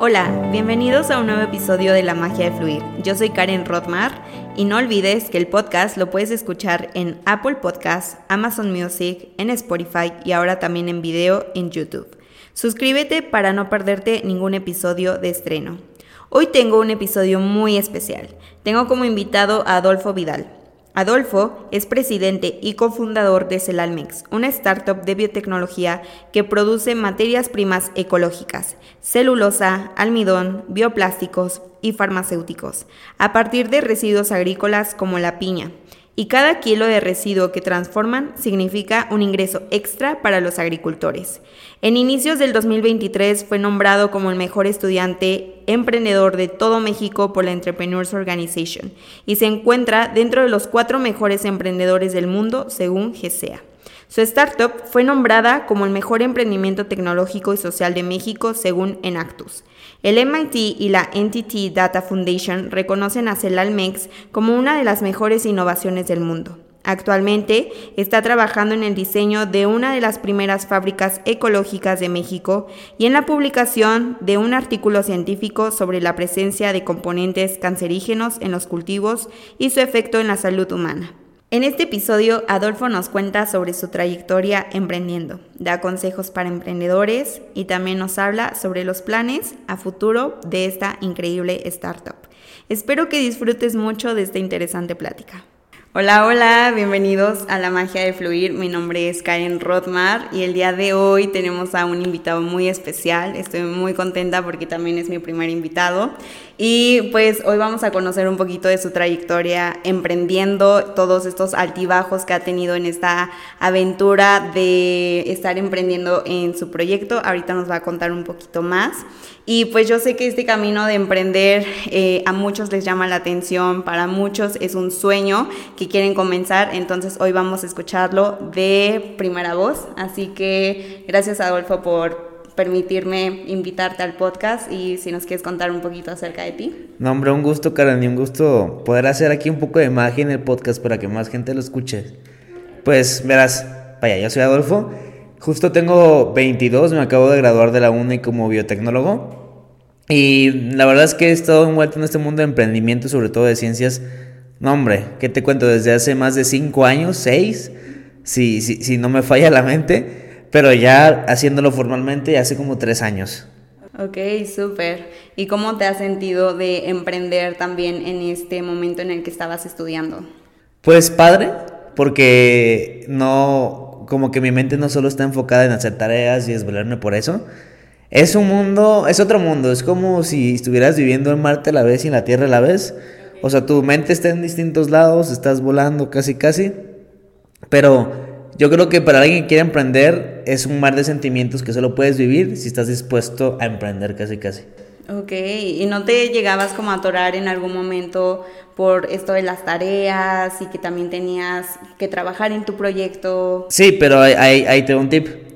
Hola, bienvenidos a un nuevo episodio de La Magia de Fluir. Yo soy Karen Rothmar y no olvides que el podcast lo puedes escuchar en Apple Podcasts, Amazon Music, en Spotify y ahora también en video en YouTube. Suscríbete para no perderte ningún episodio de estreno. Hoy tengo un episodio muy especial. Tengo como invitado a Adolfo Vidal. Adolfo es presidente y cofundador de Celalmex, una startup de biotecnología que produce materias primas ecológicas, celulosa, almidón, bioplásticos y farmacéuticos, a partir de residuos agrícolas como la piña, y cada kilo de residuo que transforman significa un ingreso extra para los agricultores. En inicios del 2023 fue nombrado como el mejor estudiante emprendedor de todo México por la Entrepreneurs Organization y se encuentra dentro de los cuatro mejores emprendedores del mundo según GSEA. Su startup fue nombrada como el mejor emprendimiento tecnológico y social de México según Enactus. El MIT y la NTT Data Foundation reconocen a Celalmex como una de las mejores innovaciones del mundo. Actualmente está trabajando en el diseño de una de las primeras fábricas ecológicas de México y en la publicación de un artículo científico sobre la presencia de componentes cancerígenos en los cultivos y su efecto en la salud humana. En este episodio, Adolfo nos cuenta sobre su trayectoria emprendiendo, da consejos para emprendedores y también nos habla sobre los planes a futuro de esta increíble startup. Espero que disfrutes mucho de esta interesante plática. Hola, hola, bienvenidos a La Magia de Fluir. Mi nombre es Karen Rothmar y el día de hoy tenemos a un invitado muy especial. Estoy muy contenta porque también es mi primer invitado. Y pues hoy vamos a conocer un poquito de su trayectoria emprendiendo, todos estos altibajos que ha tenido en esta aventura de estar emprendiendo en su proyecto. Ahorita nos va a contar un poquito más. Y pues yo sé que este camino de emprender eh, a muchos les llama la atención, para muchos es un sueño que quieren comenzar, entonces hoy vamos a escucharlo de primera voz. Así que gracias Adolfo por permitirme invitarte al podcast y si nos quieres contar un poquito acerca de ti. No, hombre, un gusto, Karen, y un gusto poder hacer aquí un poco de magia en el podcast para que más gente lo escuche. Pues verás, vaya, yo soy Adolfo. Justo tengo 22, me acabo de graduar de la UNI como biotecnólogo. Y la verdad es que he estado envuelto en este mundo de emprendimiento, sobre todo de ciencias. No, hombre, ¿qué te cuento? Desde hace más de 5 años, 6, si, si, si no me falla la mente, pero ya haciéndolo formalmente hace como 3 años. Ok, súper. ¿Y cómo te has sentido de emprender también en este momento en el que estabas estudiando? Pues padre, porque no, como que mi mente no solo está enfocada en hacer tareas y desvelarme por eso. Es un mundo, es otro mundo, es como si estuvieras viviendo en Marte a la vez y en la Tierra a la vez. O sea, tu mente está en distintos lados, estás volando casi casi. Pero yo creo que para alguien que quiere emprender es un mar de sentimientos que solo puedes vivir si estás dispuesto a emprender casi casi. Ok, ¿y no te llegabas como a atorar en algún momento por esto de las tareas y que también tenías que trabajar en tu proyecto? Sí, pero ahí, ahí, te un tip.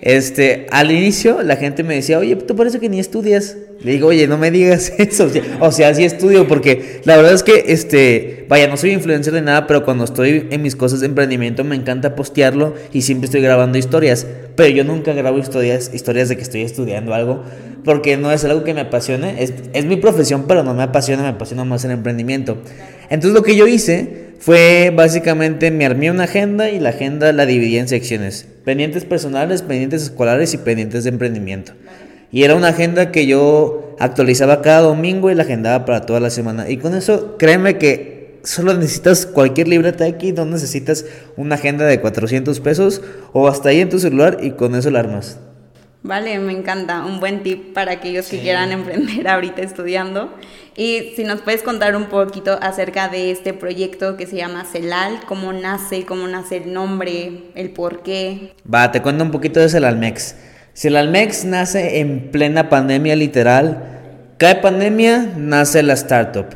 Este, al inicio la gente me decía, oye, tú parece que ni estudias. Le digo, oye, no me digas eso. O sea, sí estudio porque la verdad es que, este, vaya, no soy influencer de nada, pero cuando estoy en mis cosas de emprendimiento me encanta postearlo y siempre estoy grabando historias. Pero yo nunca grabo historias, historias de que estoy estudiando algo porque no es algo que me apasione. Es, es mi profesión, pero no me apasiona, me apasiona más el emprendimiento. Entonces lo que yo hice fue básicamente me armé una agenda y la agenda la dividí en secciones. Pendientes personales, pendientes escolares y pendientes de emprendimiento. Y era una agenda que yo actualizaba cada domingo y la agendaba para toda la semana. Y con eso, créeme que solo necesitas cualquier libreta aquí, no necesitas una agenda de 400 pesos o hasta ahí en tu celular y con eso la armas. Vale, me encanta. Un buen tip para aquellos que quieran emprender ahorita estudiando. Y si nos puedes contar un poquito acerca de este proyecto que se llama CELAL, cómo nace, cómo nace el nombre, el por qué. Va, te cuento un poquito de CELALMEX. Si el Almex nace en plena pandemia literal, cae pandemia, nace la startup.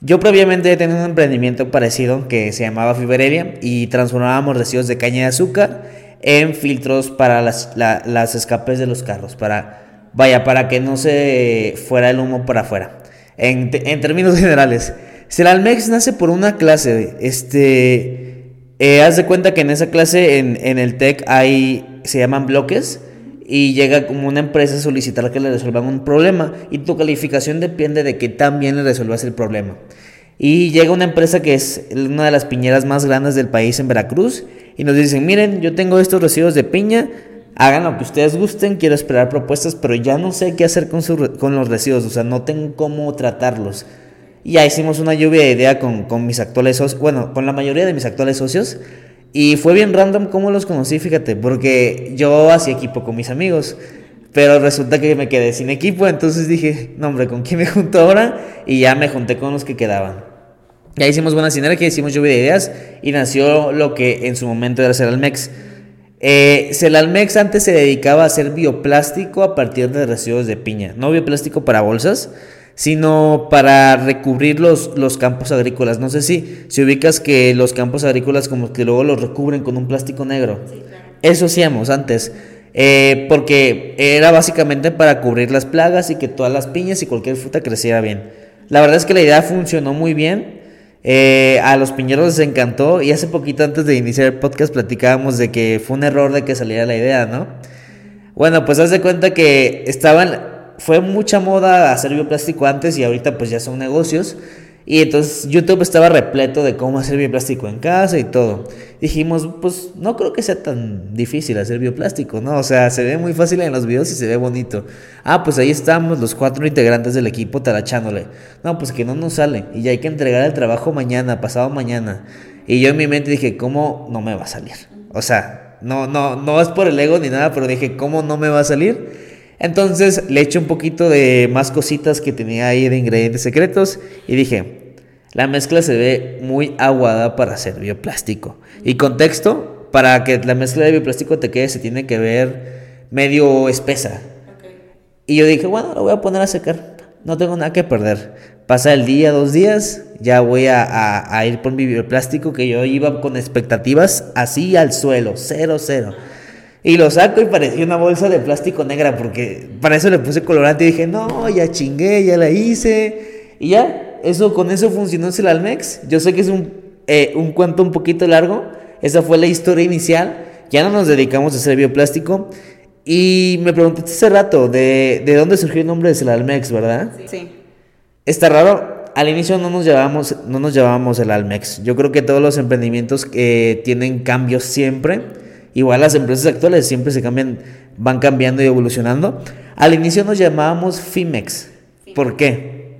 Yo previamente tenido un emprendimiento parecido que se llamaba Fibereria y transformábamos residuos de caña de azúcar en filtros para las, las escapes de los carros, para, vaya, para que no se fuera el humo para afuera. En, en términos generales, si el Almex nace por una clase, este, eh, haz de cuenta que en esa clase en, en el TEC hay, se llaman bloques, y llega como una empresa a solicitar que le resuelvan un problema y tu calificación depende de que tan bien le resuelvas el problema. Y llega una empresa que es una de las piñeras más grandes del país en Veracruz y nos dicen, miren, yo tengo estos residuos de piña, hagan lo que ustedes gusten, quiero esperar propuestas, pero ya no sé qué hacer con, con los residuos, o sea, no tengo cómo tratarlos. Y ya hicimos una lluvia de idea con, con mis actuales socios, bueno, con la mayoría de mis actuales socios y fue bien random cómo los conocí, fíjate, porque yo hacía equipo con mis amigos, pero resulta que me quedé sin equipo, entonces dije, no hombre, ¿con quién me junto ahora? Y ya me junté con los que quedaban. Ya hicimos buena sinergia, hicimos lluvia de ideas y nació lo que en su momento era Celalmex. Eh, Celalmex antes se dedicaba a hacer bioplástico a partir de residuos de piña, no bioplástico para bolsas, sino para recubrir los, los campos agrícolas. No sé si, si ubicas que los campos agrícolas como que luego los recubren con un plástico negro. Eso hacíamos antes. Eh, porque era básicamente para cubrir las plagas y que todas las piñas y cualquier fruta creciera bien. La verdad es que la idea funcionó muy bien. Eh, a los piñeros les encantó y hace poquito antes de iniciar el podcast platicábamos de que fue un error de que saliera la idea, ¿no? Bueno, pues haz de cuenta que estaban fue mucha moda hacer bioplástico antes y ahorita pues ya son negocios. Y entonces YouTube estaba repleto de cómo hacer bioplástico en casa y todo. Dijimos, pues no creo que sea tan difícil hacer bioplástico, ¿no? O sea, se ve muy fácil en los videos y se ve bonito. Ah, pues ahí estamos los cuatro integrantes del equipo tarachándole. No, pues que no nos sale. Y ya hay que entregar el trabajo mañana, pasado mañana. Y yo en mi mente dije, ¿cómo no me va a salir? O sea, no, no, no es por el ego ni nada, pero dije, ¿cómo no me va a salir? Entonces le eché un poquito de más cositas que tenía ahí de ingredientes secretos y dije, la mezcla se ve muy aguada para hacer bioplástico. Y contexto, para que la mezcla de bioplástico te quede se tiene que ver medio espesa. Y yo dije, bueno, lo voy a poner a secar. No tengo nada que perder. Pasa el día, dos días, ya voy a, a ir por mi bioplástico que yo iba con expectativas así al suelo, cero, cero. Y lo saco y parecía una bolsa de plástico negra porque para eso le puse colorante y dije, no, ya chingué, ya la hice. Y ya, eso con eso funcionó el Almex. Yo sé que es un, eh, un cuento un poquito largo. Esa fue la historia inicial. Ya no nos dedicamos a hacer bioplástico. Y me preguntaste hace rato de, de dónde surgió el nombre de Almex, ¿verdad? Sí. Está raro. Al inicio no nos llevábamos, no nos llevábamos el Almex. Yo creo que todos los emprendimientos que tienen cambios siempre Igual las empresas actuales siempre se cambian, van cambiando y evolucionando. Al inicio nos llamábamos Fimex. ¿Por qué?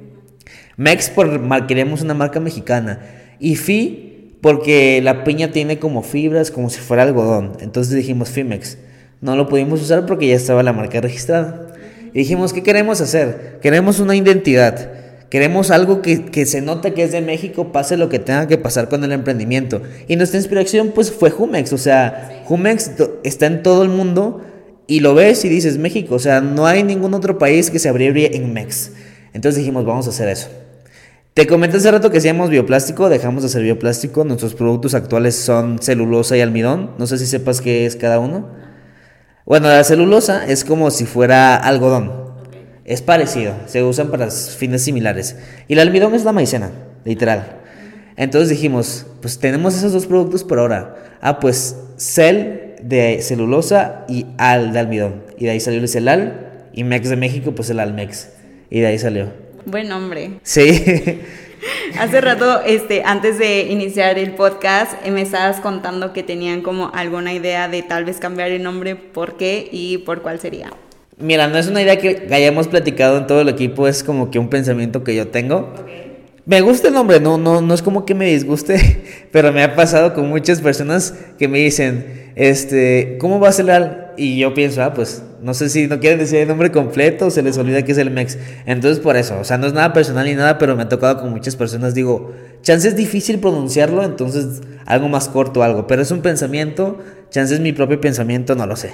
Mex por queremos una marca mexicana. Y Fi porque la piña tiene como fibras, como si fuera algodón. Entonces dijimos Fimex. No lo pudimos usar porque ya estaba la marca registrada. Y dijimos, ¿qué queremos hacer? Queremos una identidad. Queremos algo que, se note que es de México, pase lo que tenga que pasar con el emprendimiento. Y nuestra inspiración pues fue Jumex, o sea, Jumex está en todo el mundo y lo ves y dices México, o sea, no hay ningún otro país que se abrevíe en MEX. Entonces dijimos, vamos a hacer eso. Te comenté hace rato que hacíamos bioplástico, dejamos de hacer bioplástico, nuestros productos actuales son celulosa y almidón, no sé si sepas qué es cada uno. Bueno, la celulosa es como si fuera algodón, es parecido, se usan para fines similares. Y el almidón es la maicena, literal. Entonces dijimos, pues tenemos esos dos productos por ahora. Ah, pues cel de celulosa y al de almidón. Y de ahí salió el celal y mex de México, pues el almex. Y de ahí salió. Buen nombre. Sí. Hace rato, este, antes de iniciar el podcast, eh, me estabas contando que tenían como alguna idea de tal vez cambiar el nombre, por qué y por cuál sería. Mira, no es una idea que hayamos platicado en todo el equipo, es como que un pensamiento que yo tengo. Me gusta el nombre, no, no, no es como que me disguste, pero me ha pasado con muchas personas que me dicen, este, ¿cómo va a ser el Y yo pienso, ah, pues, no sé si no quieren decir el nombre completo o se les olvida que es el MEX. Entonces, por eso, o sea, no es nada personal ni nada, pero me ha tocado con muchas personas, digo, chance es difícil pronunciarlo, entonces algo más corto, algo, pero es un pensamiento, chance es mi propio pensamiento, no lo sé.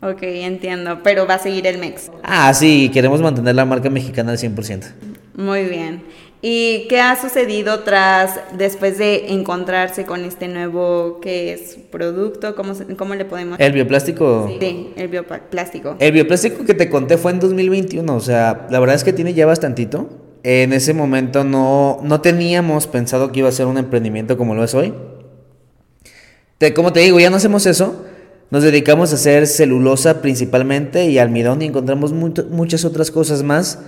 Ok, entiendo, pero va a seguir el MEX. Ah, sí, queremos mantener la marca mexicana al 100%. Muy bien. ¿Y qué ha sucedido tras, después de encontrarse con este nuevo, qué es, producto? ¿Cómo, cómo le podemos...? ¿El bioplástico? Sí, el bioplástico. El bioplástico que te conté fue en 2021, o sea, la verdad es que tiene ya bastantito. En ese momento no, no teníamos pensado que iba a ser un emprendimiento como lo es hoy. Te, como te digo, ya no hacemos eso, nos dedicamos a hacer celulosa principalmente y almidón y encontramos muchas otras cosas más.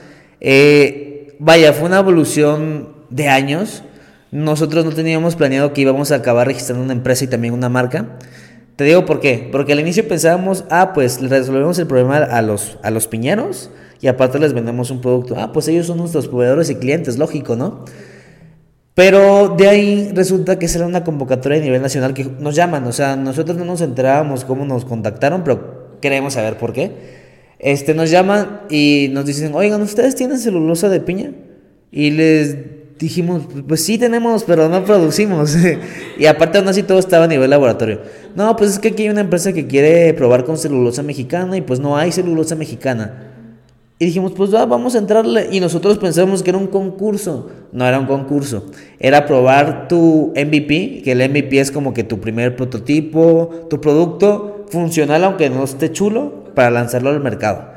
Eh, vaya, fue una evolución de años. Nosotros no teníamos planeado que íbamos a acabar registrando una empresa y también una marca. Te digo por qué. Porque al inicio pensábamos, ah, pues resolvemos el problema a los, a los piñeros y aparte les vendemos un producto. Ah, pues ellos son nuestros proveedores y clientes, lógico, ¿no? Pero de ahí resulta que será una convocatoria a nivel nacional que nos llaman. O sea, nosotros no nos enterábamos cómo nos contactaron, pero queremos saber por qué. Este, nos llaman y nos dicen, oigan, ¿ustedes tienen celulosa de piña? Y les dijimos, pues sí tenemos, pero no producimos. y aparte aún así todo estaba a nivel laboratorio. No, pues es que aquí hay una empresa que quiere probar con celulosa mexicana y pues no hay celulosa mexicana. Y dijimos, pues vamos a entrarle. Y nosotros pensamos que era un concurso. No era un concurso. Era probar tu MVP, que el MVP es como que tu primer prototipo, tu producto funcional, aunque no esté chulo, para lanzarlo al mercado.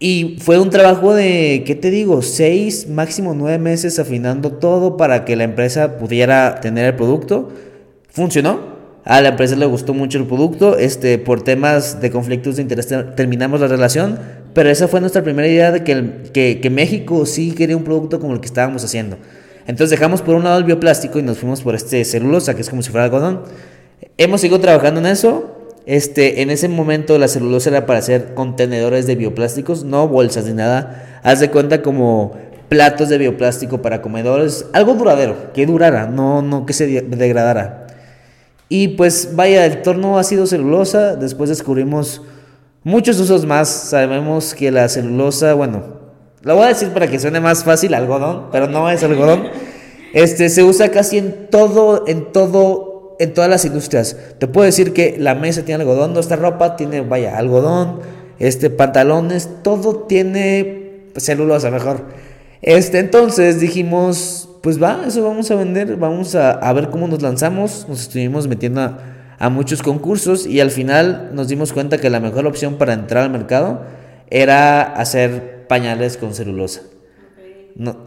Y fue un trabajo de, ¿qué te digo? Seis, máximo nueve meses afinando todo para que la empresa pudiera tener el producto. Funcionó. A la empresa le gustó mucho el producto. Este, por temas de conflictos de interés terminamos la relación pero esa fue nuestra primera idea de que, que, México sí quería un producto como el que estábamos haciendo. Entonces dejamos por un lado el bioplástico y nos fuimos por este celulosa, que es como si fuera algodón. Hemos seguido trabajando en eso. Este, en ese momento la celulosa era para hacer contenedores de bioplásticos, no bolsas ni nada. Haz de cuenta como platos de bioplástico para comedores, algo duradero, que durara, no, no que se degradara. Y pues vaya, el torno ha sido celulosa, después descubrimos Muchos usos más. Sabemos que la celulosa, bueno, lo voy a decir para que suene más fácil, algodón, pero no es algodón. Este se usa casi en todo, en todo, en todas las industrias. Te puedo decir que la mesa tiene algodón, nuestra ropa tiene, vaya, algodón, este, pantalones, todo tiene celulosa mejor. Este, entonces dijimos, pues va, eso vamos a vender, vamos a, a ver cómo nos lanzamos. Nos estuvimos metiendo a a muchos concursos y al final nos dimos cuenta que la mejor opción para entrar al mercado era hacer pañales con celulosa.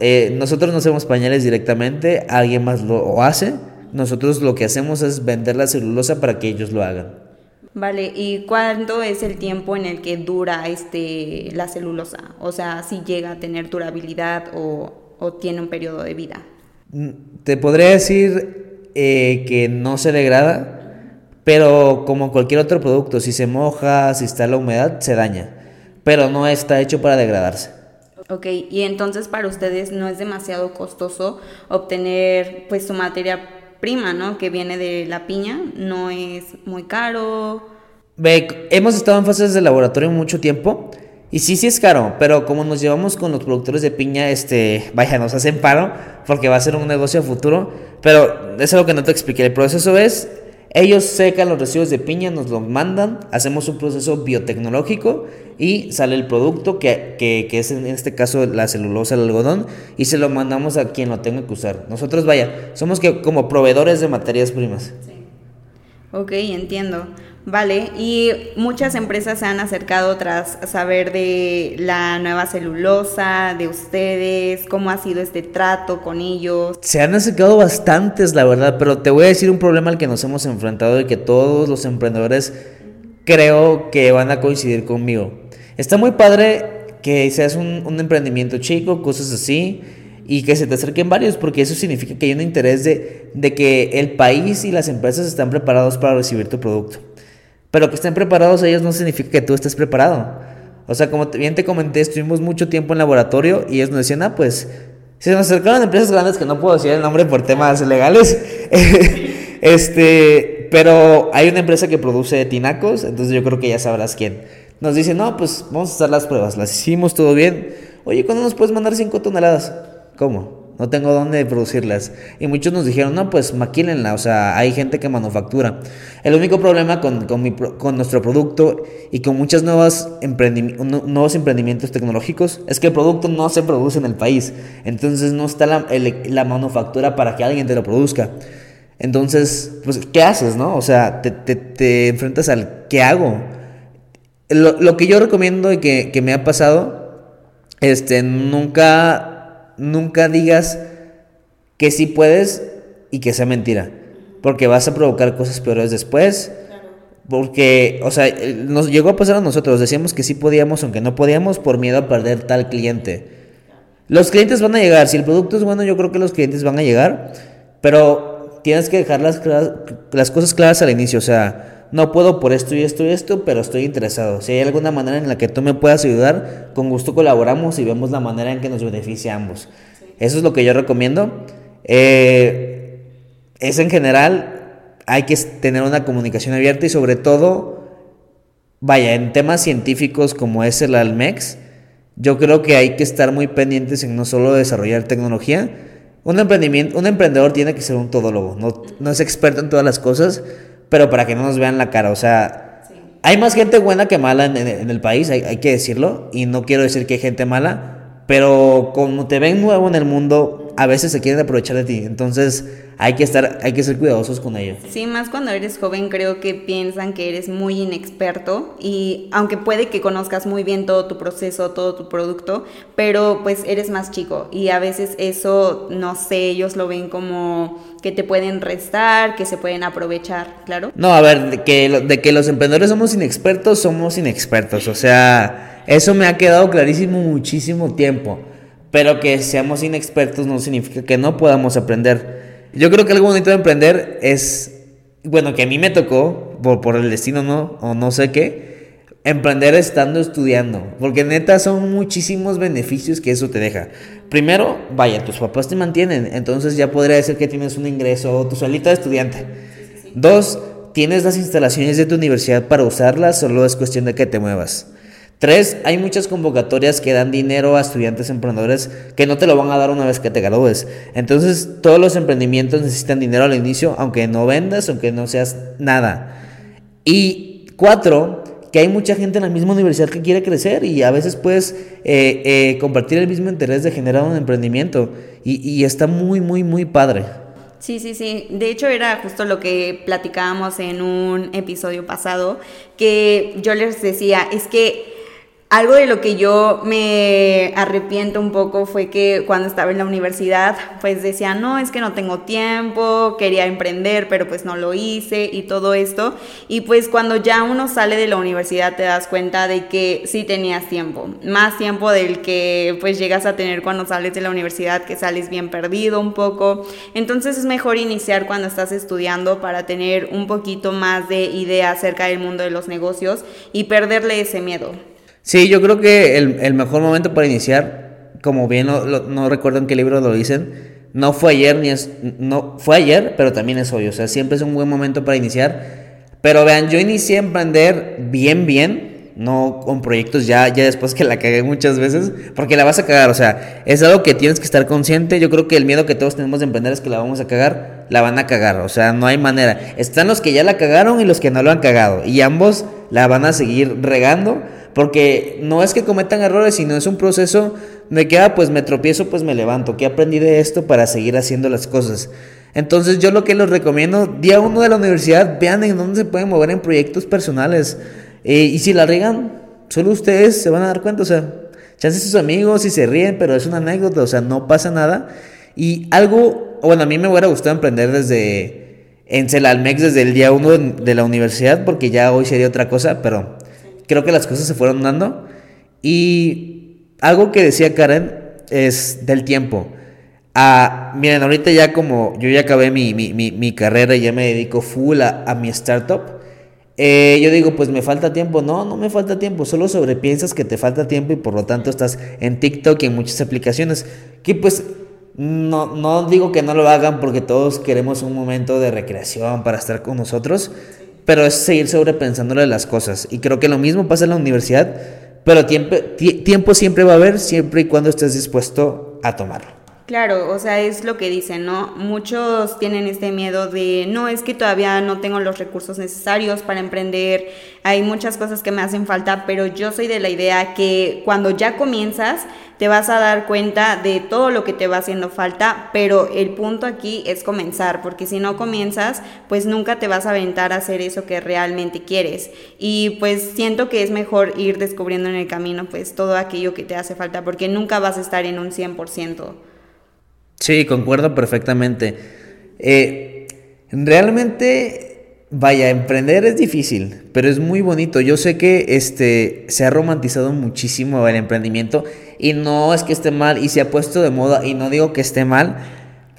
Eh, nosotros no hacemos pañales directamente, alguien más lo hace. Nosotros lo que hacemos es vender la celulosa para que ellos lo hagan. Vale, ¿y cuándo es el tiempo en el que dura este, la celulosa? O sea, si llega a tener durabilidad o, o tiene un periodo de vida. Mm, te podría decir eh, que no se degrada, pero como cualquier otro producto, si se moja, si está la humedad, se daña. Pero no está hecho para degradarse. Ok, y entonces para ustedes no es demasiado costoso obtener pues su materia prima, ¿no? Que viene de la piña, no es muy caro. Ve, hemos estado en fases de laboratorio mucho tiempo y sí, sí es caro, pero como nos llevamos con los productores de piña, este, vaya, nos hacen paro porque va a ser un negocio futuro, pero es algo que no te expliqué. El proceso es ellos secan los residuos de piña, nos los mandan, hacemos un proceso biotecnológico y sale el producto que, es en este caso la celulosa, el algodón, y se lo mandamos a quien lo tenga que usar. Nosotros, vaya, somos que, como proveedores de materias primas. Sí. Ok, entiendo. Vale, y muchas empresas se han acercado tras saber de la nueva celulosa, de ustedes, cómo ha sido este trato con ellos. Se han acercado bastantes, la verdad, pero te voy a decir un problema al que nos hemos enfrentado y que todos los emprendedores creo que van a coincidir conmigo. Está muy padre que seas un, emprendimiento chico, cosas así, y que se te acerquen varios, porque eso significa que hay un interés de, de que el país y las empresas están preparados para recibir tu producto. Pero que estén preparados ellos no significa que tú estés preparado. O sea, como bien te comenté, estuvimos mucho tiempo en laboratorio y ellos nos decían, ah, pues, se nos acercaron empresas grandes que no puedo decir el nombre por temas legales. este, pero hay una empresa que produce tinacos, entonces yo creo que ya sabrás quién. Nos dice, no, pues vamos a hacer las pruebas, las hicimos todo bien. Oye, ¿cuándo nos puedes mandar 5 toneladas? ¿Cómo? No tengo dónde producirlas. Y muchos nos dijeron, no, pues maquílenla, o sea, hay gente que manufactura. El único problema con, con, nuestro producto y con muchos nuevos, nuevos emprendimientos tecnológicos es que el producto no se produce en el país. Entonces no está la, la manufactura para que alguien te lo produzca. Entonces, pues, ¿qué haces, no? O sea, te, te, te enfrentas al ¿qué hago? Lo, lo que yo recomiendo y que, que me ha pasado, este, nunca nunca digas que sí puedes y que sea mentira. Porque vas a provocar cosas peores después. Porque, o sea, nos llegó a pasar a nosotros, decíamos que sí podíamos, aunque no podíamos, por miedo a perder tal cliente. Los clientes van a llegar, si el producto es bueno, yo creo que los clientes van a llegar, pero tienes que dejar las, cosas claras al inicio, o sea, no puedo por esto y esto y esto, pero estoy interesado. Si hay alguna manera en la que tú me puedas ayudar, con gusto colaboramos y vemos la manera en que nos beneficia a ambos. Eso es lo que yo recomiendo. Eh, es en general, hay que tener una comunicación abierta y sobre todo, vaya, en temas científicos como es el Almex, yo creo que hay que estar muy pendientes en no solo desarrollar tecnología. Un, emprendimiento, un emprendedor tiene que ser un todólogo, no, no es experto en todas las cosas, pero para que no nos vean la cara, o sea, hay más gente buena que mala en, en el país, hay, hay, que decirlo, y no quiero decir que hay gente mala, pero como te ven nuevo en el mundo, a veces se quieren aprovechar de ti, entonces hay que estar, hay que ser cuidadosos con ello. Sí, más cuando eres joven creo que piensan que eres muy inexperto y aunque puede que conozcas muy bien todo tu proceso, todo tu producto, pero pues eres más chico y a veces eso, no sé, ellos lo ven como que te pueden restar, que se pueden aprovechar, claro. No, a ver, de que, de que los emprendedores somos inexpertos, somos inexpertos, o sea, eso me ha quedado clarísimo muchísimo tiempo, pero que seamos inexpertos no significa que no podamos aprender. Yo creo que algo bonito de emprender es, bueno, que a mí me tocó, por, por el destino, ¿no? O no sé qué, emprender estando estudiando. Porque neta son muchísimos beneficios que eso te deja. Primero, vaya, tus papás te mantienen, entonces ya podría decir que tienes un ingreso, tu salita de estudiante. Dos, tienes las instalaciones de tu universidad para usarlas, solo es cuestión de que te muevas. Tres, hay muchas convocatorias que dan dinero a estudiantes emprendedores que no te lo van a dar una vez que te gradúes. Entonces, todos los emprendimientos necesitan dinero al inicio, aunque no vendas, aunque no seas nada. Y cuatro, que hay mucha gente en la misma universidad que quiere crecer y a veces puedes eh, eh, compartir el mismo interés de generar un emprendimiento. Y, y está muy, muy, muy padre. Sí, sí, sí. De hecho era justo lo que platicábamos en un episodio pasado, que yo les decía, es que algo de lo que yo me arrepiento un poco fue que cuando estaba en la universidad, pues decía, no, es que no tengo tiempo, quería emprender, pero pues no lo hice y todo esto. Y pues cuando ya uno sale de la universidad te das cuenta de que sí tenías tiempo, más tiempo del que pues llegas a tener cuando sales de la universidad, que sales bien perdido un poco. Entonces es mejor iniciar cuando estás estudiando para tener un poquito más de idea acerca del mundo de los negocios y perderle ese miedo. Sí, yo creo que el, mejor momento para iniciar, como bien no, recuerdo en qué libro lo dicen, no fue ayer ni es, no fue ayer, pero también es hoy, o sea, siempre es un buen momento para iniciar. Pero vean, yo inicié a emprender bien, bien, no con proyectos ya, ya después que la cagué muchas veces, porque la vas a cagar, o sea, es algo que tienes que estar consciente. Yo creo que el miedo que todos tenemos de emprender es que la vamos a cagar, la van a cagar, o sea, no hay manera. Están los que ya la cagaron y los que no lo han cagado, y ambos la van a seguir regando porque no es que cometan errores, sino es un proceso de que, ah, pues me tropiezo, pues me levanto. ¿Qué aprendí de esto para seguir haciendo las cosas? Entonces yo lo que les recomiendo, día uno de la universidad, vean en dónde se pueden mover en proyectos personales. Eh, y si la regan, solo ustedes se van a dar cuenta, o sea, chances sus amigos y se ríen, pero es una anécdota, o sea, no pasa nada. Y algo, bueno, a mí me hubiera gustado emprender desde en Celalmex desde el día uno de la universidad, porque ya hoy sería otra cosa, pero creo que las cosas se fueron dando. Y algo que decía Karen es del tiempo. Ah, miren, ahorita ya como yo ya acabé mi, mi, mi, carrera y ya me dedico full a, mi startup, eh, yo digo, pues me falta tiempo. No, no me falta tiempo, solo sobrepiensas que te falta tiempo y por lo tanto estás en TikTok y en muchas aplicaciones. Que pues no, no digo que no lo hagan porque todos queremos un momento de recreación para estar con nosotros, pero es seguir sobrepensándole las cosas. Y creo que lo mismo pasa en la universidad, pero tiempo, tiempo siempre va a haber, siempre y cuando estés dispuesto a tomarlo. Claro, o sea, es lo que dicen, ¿no? Muchos tienen este miedo de, no, es que todavía no tengo los recursos necesarios para emprender, hay muchas cosas que me hacen falta, pero yo soy de la idea que cuando ya comienzas, te vas a dar cuenta de todo lo que te va haciendo falta, pero el punto aquí es comenzar, porque si no comienzas, pues nunca te vas a aventar a hacer eso que realmente quieres. Y pues siento que es mejor ir descubriendo en el camino, pues todo aquello que te hace falta, porque nunca vas a estar en un 100%. Sí, concuerdo perfectamente. Eh, realmente Vaya, emprender es difícil, pero es muy bonito. Yo sé que este se ha romantizado muchísimo el emprendimiento y no es que esté mal y se ha puesto de moda y no digo que esté mal,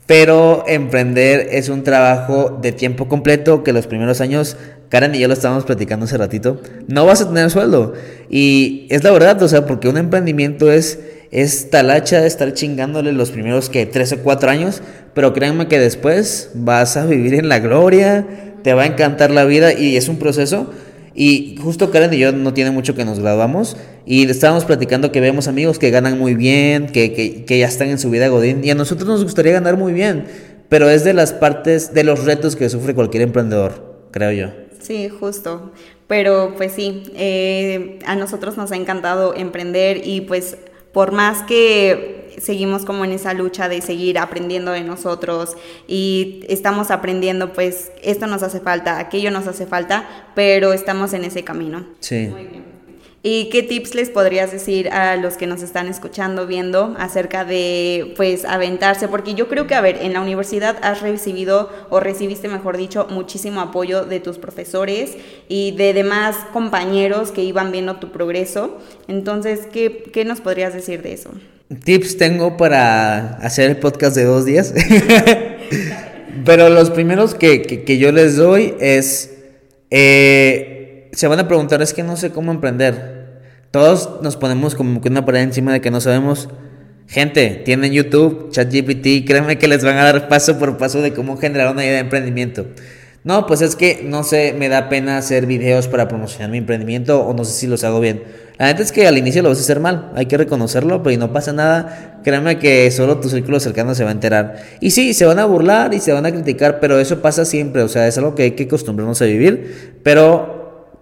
pero emprender es un trabajo de tiempo completo que los primeros años, Karen y yo lo estábamos platicando hace ratito, no vas a tener sueldo. Y es la verdad, o sea, porque un emprendimiento es es talacha de estar chingándole los primeros que tres o cuatro años, pero créanme que después vas a vivir en la gloria, te va a encantar la vida y es un proceso. Y justo Karen y yo no tiene mucho que nos graduamos y estábamos platicando que vemos amigos que ganan muy bien, que, que, que, ya están en su vida Godín y a nosotros nos gustaría ganar muy bien, pero es de las partes, de los retos que sufre cualquier emprendedor, creo yo. Sí, justo. Pero pues sí, eh, a nosotros nos ha encantado emprender y pues por más que seguimos como en esa lucha de seguir aprendiendo de nosotros y estamos aprendiendo, pues esto nos hace falta, aquello nos hace falta, pero estamos en ese camino. Sí. Muy bien. ¿Y qué tips les podrías decir a los que nos están escuchando, viendo acerca de, pues, aventarse? Porque yo creo que, a ver, en la universidad has recibido, o recibiste, mejor dicho, muchísimo apoyo de tus profesores y de demás compañeros que iban viendo tu progreso. Entonces, ¿qué, qué nos podrías decir de eso? Tips tengo para hacer el podcast de dos días. Pero los primeros que, que, yo les doy es... Eh, se van a preguntar, es que no sé cómo emprender. Todos nos ponemos como que una pared encima de que no sabemos. Gente, tienen YouTube, ChatGPT, créanme que les van a dar paso por paso de cómo generar una idea de emprendimiento. No, pues es que no sé, me da pena hacer videos para promocionar mi emprendimiento o no sé si los hago bien. La verdad es que al inicio lo vas a hacer mal, hay que reconocerlo, pero no pasa nada. Créanme que solo tu círculo cercano se va a enterar. Y sí, se van a burlar y se van a criticar, pero eso pasa siempre, o sea, es algo que hay que acostumbrarnos a vivir. Pero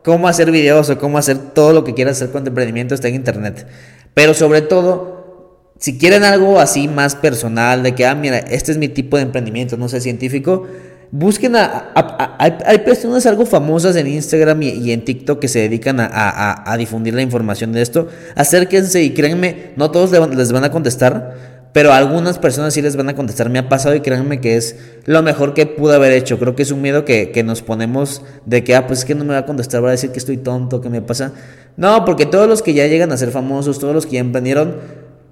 cómo hacer videos o cómo hacer todo lo que quieras hacer con tu emprendimiento está en internet. Pero sobre todo, si quieren algo así más personal, de que, ah, mira, este es mi tipo de emprendimiento, no sé, científico, busquen a... hay, personas algo famosas en Instagram y, en TikTok que se dedican a, difundir la información de esto. Acérquense y créanme, no todos les van a contestar pero algunas personas sí les van a contestar, me ha pasado y créanme que es lo mejor que pude haber hecho. Creo que es un miedo que, que, nos ponemos de que, ah, pues es que no me va a contestar, va a decir que estoy tonto, que me pasa. No, porque todos los que ya llegan a ser famosos, todos los que ya emprendieron,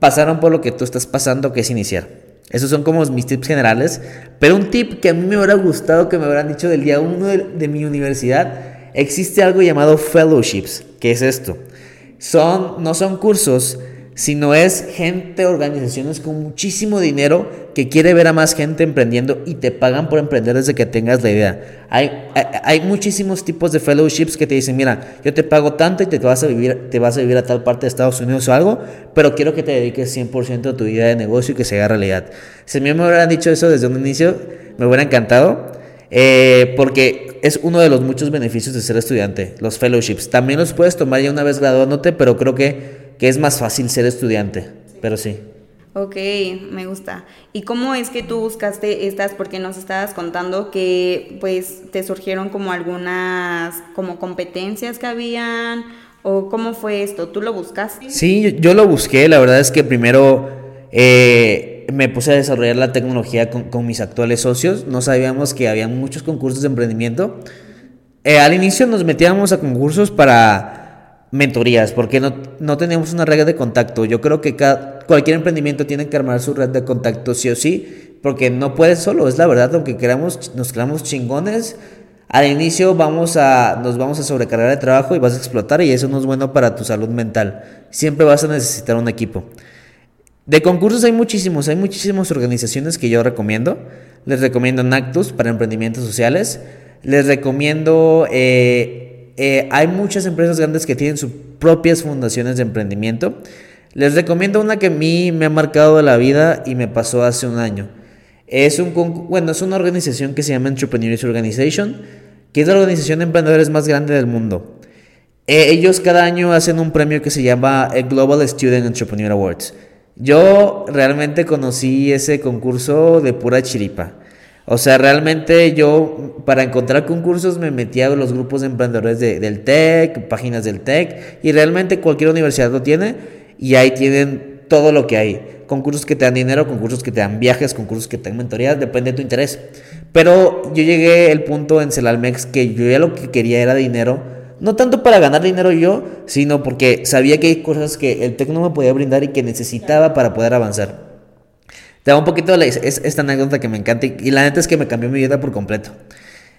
pasaron por lo que tú estás pasando, que es iniciar. Esos son como mis tips generales. Pero un tip que a mí me hubiera gustado que me hubieran dicho del día uno de, de mi universidad, existe algo llamado fellowships. ¿Qué es esto? Son, no son cursos, sino es gente, organizaciones con muchísimo dinero que quiere ver a más gente emprendiendo y te pagan por emprender desde que tengas la idea. Hay, hay, muchísimos tipos de fellowships que te dicen, mira, yo te pago tanto y te vas a vivir, te vas a vivir a tal parte de Estados Unidos o algo, pero quiero que te dediques 100% a tu idea de negocio y que se haga realidad. Si a mí me hubieran dicho eso desde un inicio, me hubiera encantado. Eh, porque es uno de los muchos beneficios de ser estudiante, los fellowships. También los puedes tomar ya una vez graduándote, pero creo que que es más fácil ser estudiante, pero sí. Ok, me gusta. ¿Y cómo es que tú buscaste estas? Porque nos estabas contando que pues te surgieron como algunas como competencias que habían o cómo fue esto. ¿Tú lo buscaste? Sí, yo, lo busqué. La verdad es que primero eh, me puse a desarrollar la tecnología con, mis actuales socios. No sabíamos que había muchos concursos de emprendimiento. Eh, al inicio nos metíamos a concursos para mentorías, porque no, no tenemos una red de contacto. Yo creo que cada, cualquier emprendimiento tiene que armar su red de contacto sí o sí, porque no puedes solo, es la verdad, aunque queramos, nos creamos chingones, al inicio vamos a, nos vamos a sobrecargar de trabajo y vas a explotar y eso no es bueno para tu salud mental. Siempre vas a necesitar un equipo. De concursos hay muchísimos, hay muchísimas organizaciones que yo recomiendo. Les recomiendo Nactus para emprendimientos sociales. Les recomiendo eh, eh, hay muchas empresas grandes que tienen sus propias fundaciones de emprendimiento. Les recomiendo una que a mí me ha marcado la vida y me pasó hace un año. Es, una organización que se llama Entrepreneurs Organization, que es la organización de emprendedores más grande del mundo. Eh, ellos cada año hacen un premio que se llama el Global Student Entrepreneur Awards. Yo realmente conocí ese concurso de pura chiripa. O sea, realmente yo para encontrar concursos me metía a los grupos de emprendedores del TEC, páginas del TEC, y realmente cualquier universidad lo tiene, y ahí tienen todo lo que hay. Concursos que te dan dinero, concursos que te dan viajes, concursos que te dan mentorías, depende de tu interés. Pero yo llegué al punto en Celalmex que yo ya lo que quería era dinero. No tanto para ganar dinero yo, sino porque sabía que hay cosas que el tecno me podía brindar y que necesitaba para poder avanzar. Te da un poquito la, es, esta anécdota que me encanta y, la neta es que me cambió mi vida por completo.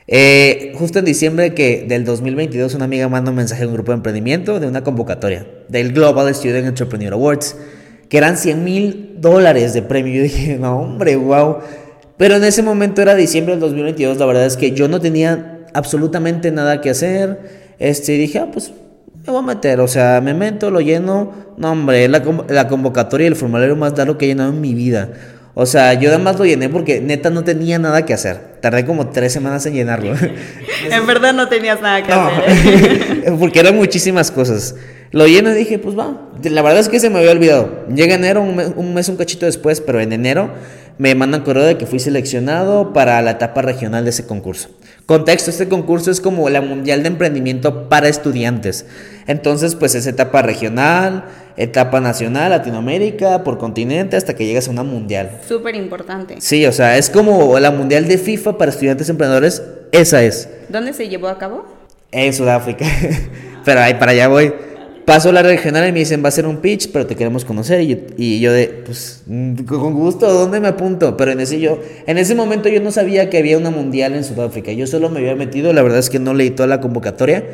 Eh, justo en diciembre que del 2022 una amiga manda un mensaje a un grupo de emprendimiento de una convocatoria del Global Student Entrepreneur Awards, que eran 100 mil dólares de premio. Yo dije, no hombre, wow. Pero en ese momento era diciembre del 2022, la verdad es que yo no tenía absolutamente nada que hacer. Este, dije, ah, pues me voy a meter, o sea, me meto, lo lleno. No, hombre, la, la convocatoria y el formulario más largo que he llenado en mi vida. O sea, yo además lo llené porque neta no tenía nada que hacer. Tardé como tres semanas en llenarlo. en verdad no tenías nada que hacer. porque eran muchísimas cosas. Lo lleno y dije, pues va. La verdad es que se me había olvidado. Llega enero, un mes, un, mes, un cachito después, pero en enero me mandan correo de que fui seleccionado para la etapa regional de ese concurso. Contexto, este concurso es como la Mundial de Emprendimiento para estudiantes. Entonces, pues es etapa regional, etapa nacional, Latinoamérica, por continente, hasta que llegas a una mundial. Súper importante. Sí, o sea, es como la Mundial de FIFA para estudiantes emprendedores, esa es. ¿Dónde se llevó a cabo? En Sudáfrica. Pero ahí para allá voy. Paso la regional y me dicen, va a ser un pitch, pero te queremos conocer. Y yo, y yo de, pues, con gusto, ¿dónde me apunto? Pero en ese, yo, en ese momento yo no sabía que había una mundial en Sudáfrica. Yo solo me había metido, la verdad es que no leí toda la convocatoria.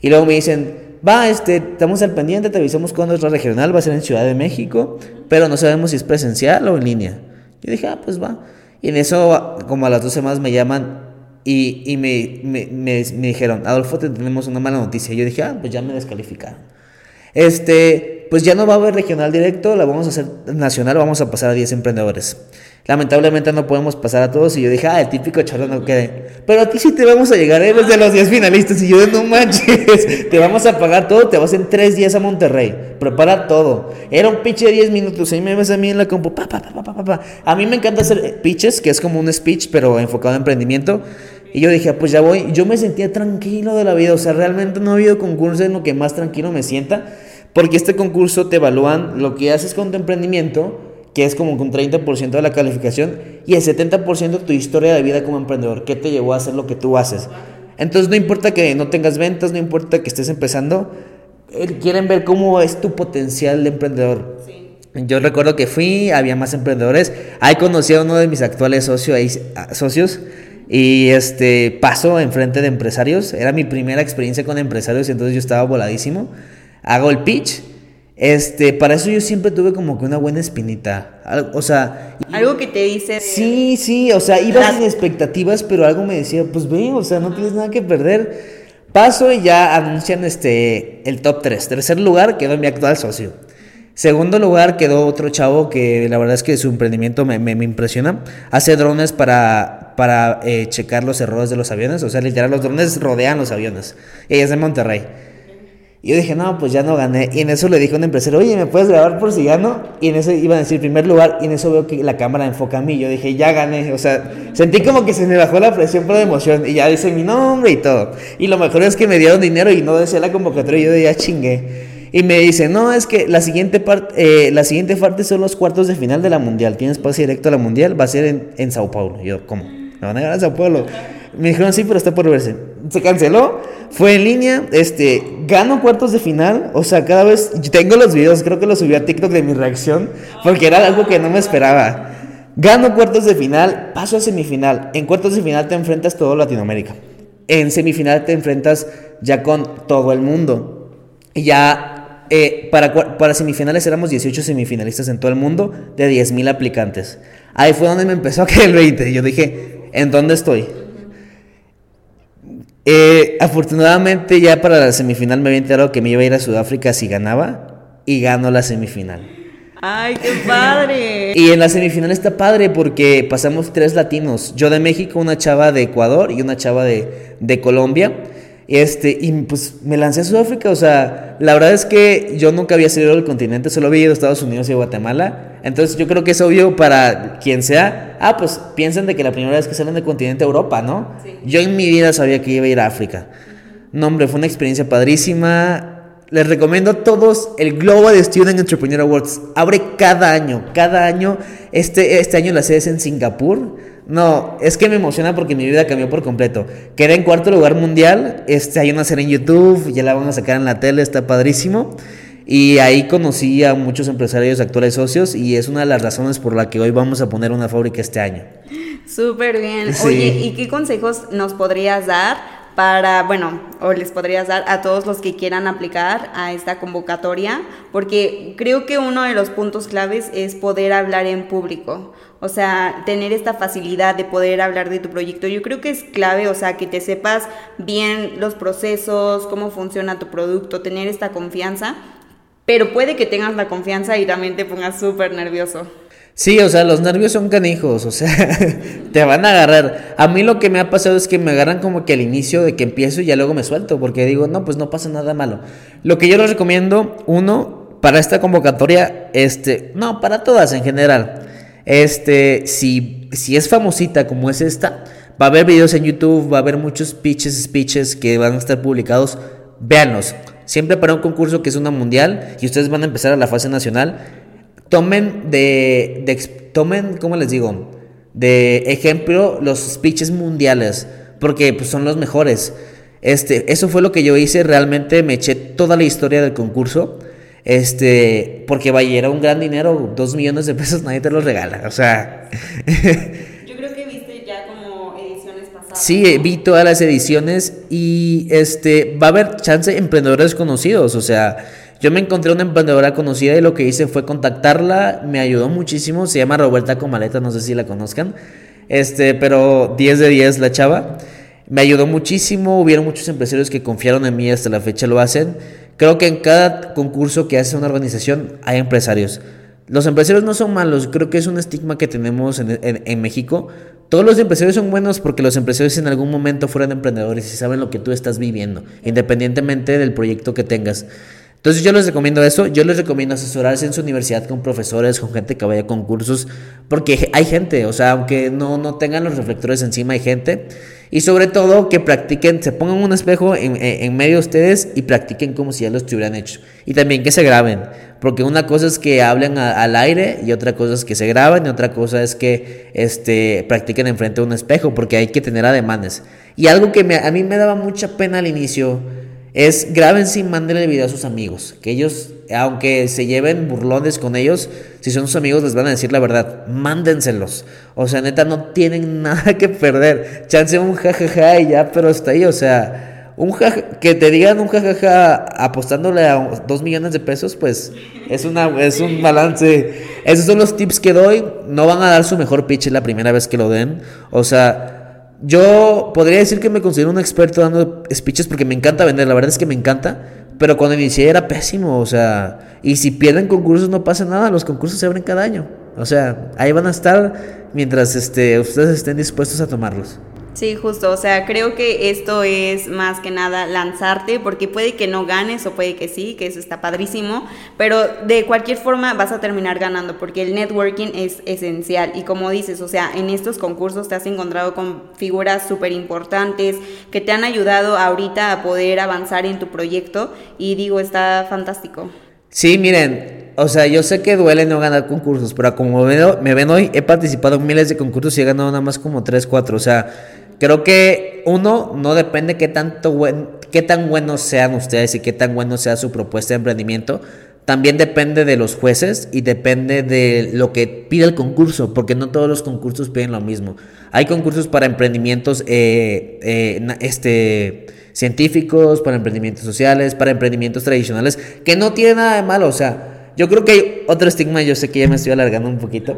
Y luego me dicen, va, este, estamos al pendiente, te avisamos cuándo es la regional, va a ser en Ciudad de México, pero no sabemos si es presencial o en línea. Yo dije, ah, pues va. Y en eso, como a las dos semanas me llaman y, y me, me, me, dijeron, Adolfo, te tenemos una mala noticia. Yo dije, ah, pues ya me descalificaron. Este, pues ya no va a haber regional directo, la vamos a hacer nacional, vamos a pasar a 10 emprendedores. Lamentablemente no podemos pasar a todos y yo dije, ah, el típico charro no quede. Pero a ti sí te vamos a llegar, eres de los 10 finalistas y yo no manches, te vamos a pagar todo, te vas en 3 días a Monterrey, prepara todo. Era un pitch de 10 minutos, ahí me ves a mí en la compu, pa, pa, pa, pa, pa, A mí me encanta hacer pitches, que es como un speech, pero enfocado en emprendimiento. Y yo dije, pues ya voy. Yo me sentía tranquilo de la vida. O sea, realmente no ha habido concurso en lo que más tranquilo me sienta. Porque este concurso te evalúan lo que haces con tu emprendimiento, que es como un 30% de la calificación, y el 70% tu historia de vida como emprendedor. ¿Qué te llevó a hacer lo que tú haces? Entonces no importa que no tengas ventas, no importa que estés empezando. Quieren ver cómo es tu potencial de emprendedor. Yo recuerdo que fui, había más emprendedores. Ahí conocí a uno de mis actuales socios, socios y este paso enfrente de empresarios. Era mi primera experiencia con empresarios, entonces yo estaba voladísimo hago el pitch. Este, para eso yo siempre tuve como que una buena espinita. O sea. Algo que te dice. Sí, sí, o sea, iba sin expectativas, pero algo me decía, pues ve, o sea, no tienes nada que perder. Paso y ya anuncian este el top 3. Tercer lugar quedó mi actual socio. Segundo lugar quedó otro chavo que la verdad es que su emprendimiento me, me, me impresiona. Hace drones para, para eh, checar los errores de los aviones. O sea, literal, los drones rodean los aviones. Y es de Monterrey. Y yo dije, no, pues ya no gané. Y en eso le dije a un empresario, oye, ¿me puedes grabar por si gano? Y en eso iba a decir primer lugar. Y en eso veo que la cámara enfoca a mí. Yo dije, ya gané. O sea, sentí como que se me bajó la presión por la emoción. Y ya dice mi nombre y todo. Y lo mejor es que me dieron dinero y no decía la convocatoria. Y yo ya chingué. Y me dice, no, es que la siguiente, parte eh, la siguiente parte son los cuartos de final de la mundial. Tienes pase directo a la mundial. Va a ser en, en Sao Paulo. Y yo, ¿cómo? ¿Me van a ganar en Sao Paulo? Me dijeron, sí, pero está por verse. Se canceló, fue en línea, este, gano cuartos de final, o sea, cada vez, tengo los videos, creo que los subí a TikTok de mi reacción, porque era algo que no me esperaba. Gano cuartos de final, paso a semifinal. En cuartos de final te enfrentas todo Latinoamérica. En semifinal te enfrentas ya con todo el mundo. Y ya eh, para, para semifinales éramos 18 semifinalistas en todo el mundo de 10.000 aplicantes. Ahí fue donde me empezó a caer el 20. Yo dije, ¿en dónde estoy? Eh, afortunadamente ya para la semifinal me había enterado que me iba a ir a Sudáfrica si ganaba y ganó la semifinal. ¡Ay, qué padre! Y en la semifinal está padre porque pasamos tres latinos. Yo de México, una chava de Ecuador y una chava de, de Colombia. Este, y pues me lancé a Sudáfrica, o sea, la verdad es que yo nunca había salido del continente, solo había ido a Estados Unidos y a Guatemala. Entonces yo creo que es obvio para quien sea, ah, pues piensan de que la primera vez que salen del continente Europa, ¿no? Yo en mi vida sabía que iba a ir a África. No, hombre, fue una experiencia padrísima. les recomiendo a todos el Global Student Entrepreneur Awards. Abre cada año, cada año. Este, este año la sede es en Singapur. No, es que me emociona porque mi vida cambió por completo. Quedé en cuarto lugar mundial. Este, hay una serie en YouTube, ya la van a sacar en la tele, está padrísimo. Y ahí conocí a muchos empresarios actuales socios y es una de las razones por la que hoy vamos a poner una fábrica este año. Súper bien. Oye, ¿y qué consejos nos podrías dar para, bueno, o les podrías dar a todos los que quieran aplicar a esta convocatoria? Porque creo que uno de los puntos claves es poder hablar en público. O sea, tener esta facilidad de poder hablar de tu proyecto. Yo creo que es clave, o sea, que te sepas bien los procesos, cómo funciona tu producto, tener esta confianza pero puede que tengas la confianza y también te pongas súper nervioso. Sí, o sea, los nervios son canijos, o sea, te van a agarrar. A mí lo que me ha pasado es que me agarran como que al inicio de que empiezo y ya luego me suelto, porque digo, no, pues no pasa nada malo. Lo que yo les recomiendo, uno, para esta convocatoria, este, no, para todas en general, este, si, si es famosita como es esta, va a haber videos en YouTube, va a haber muchos pitches, speeches que van a estar publicados, véanlos. Siempre para un concurso que es una mundial y ustedes van a empezar a la fase nacional, tomen de, de tomen, ¿cómo les digo? De ejemplo los speeches mundiales, porque pues, son los mejores. Este, eso fue lo que yo hice, realmente me eché toda la historia del concurso. Este, porque vaya, era un gran dinero, dos millones de pesos, nadie te los regala. O sea, Sí, vi todas las ediciones y este va a haber chance de emprendedores conocidos, o sea, yo me encontré una emprendedora conocida y lo que hice fue contactarla, me ayudó muchísimo, se llama Roberta Comaleta, no sé si la conozcan. Este, pero 10 de 10 la chava. Me ayudó muchísimo, hubieron muchos empresarios que confiaron en mí, hasta la fecha lo hacen. Creo que en cada concurso que hace una organización hay empresarios. Los empresarios no son malos, creo que es un estigma que tenemos en, en México, todos los empresarios son buenos porque los empresarios en algún momento fueron emprendedores y saben lo que tú estás viviendo, independientemente del proyecto que tengas. Entonces yo les recomiendo eso, yo les recomiendo asesorarse en su universidad con profesores, con gente que vaya a concursos, porque hay gente, o sea, aunque no, no tengan los reflectores encima, hay gente. Y sobre todo que practiquen, se pongan un espejo en, en, medio de ustedes y practiquen como si ya lo estuvieran hecho. Y también que se graben, porque una cosa es que hablen al aire y otra cosa es que se graben y otra cosa es que este, practiquen enfrente de un espejo, porque hay que tener ademanes. Y algo que a mí me daba mucha pena al inicio es graben y manden el video a sus amigos. Que ellos, aunque se lleven burlones con ellos, si son sus amigos les van a decir la verdad. Mándenselos. O sea, neta, no tienen nada que perder. Chance un jajaja y ya, pero está ahí. O sea, un que te digan un jajaja apostándole a dos millones de pesos, pues es, una, es un balance. Esos son los tips que doy. No van a dar su mejor pitch la primera vez que lo den. O sea yo podría decir que me considero un experto dando speeches porque me encanta vender, la verdad es que me encanta, pero cuando inicié era pésimo, o sea, y si pierden concursos no pasa nada, los concursos se abren cada año. O sea, ahí van a estar mientras este, ustedes estén dispuestos a tomarlos. Sí, justo, o sea, creo que esto es más que nada lanzarte, porque puede que no ganes o puede que sí, que eso está padrísimo, pero de cualquier forma vas a terminar ganando, porque el networking es esencial. Y como dices, o sea, en estos concursos te has encontrado con figuras súper importantes que te han ayudado ahorita a poder avanzar en tu proyecto y digo, está fantástico. Sí, miren, o sea, yo sé que duele no ganar concursos, pero como me ven hoy, he participado en miles de concursos y he ganado nada más como 3, 4, o sea Creo que uno no depende qué tanto buen, qué tan buenos sean ustedes y qué tan bueno sea su propuesta de emprendimiento. También depende de los jueces y depende de lo que pide el concurso, porque no todos los concursos piden lo mismo. Hay concursos para emprendimientos eh, eh, este, científicos, para emprendimientos sociales, para emprendimientos tradicionales, que no tiene nada de malo. O sea, yo creo que hay otro estigma, yo sé que ya me estoy alargando un poquito.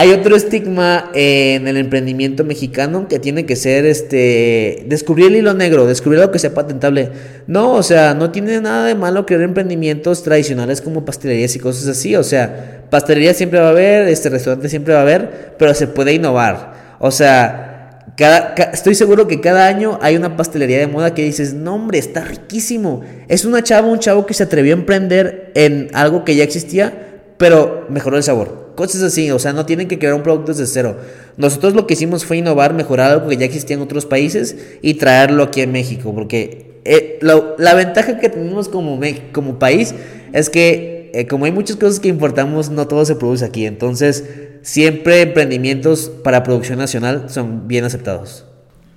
Hay otro estigma en el emprendimiento mexicano que tiene que ser este descubrir el hilo negro, descubrir algo que sea patentable. No, o sea, no tiene nada de malo crear emprendimientos tradicionales como pastelerías y cosas así. O sea, pastelería siempre va a haber, este restaurante siempre va a haber, pero se puede innovar. O sea, cada, estoy seguro que cada año hay una pastelería de moda que dices, no hombre, está riquísimo. Es una chava, un chavo que se atrevió a emprender en algo que ya existía, pero mejoró el sabor. Cosas así, o sea, no tienen que crear un producto desde cero. Nosotros lo que hicimos fue innovar, mejorar algo que ya existía en otros países y traerlo aquí en México, porque eh, la ventaja que tenemos como, país es que eh, como hay muchas cosas que importamos, no todo se produce aquí. Entonces, siempre emprendimientos para producción nacional son bien aceptados.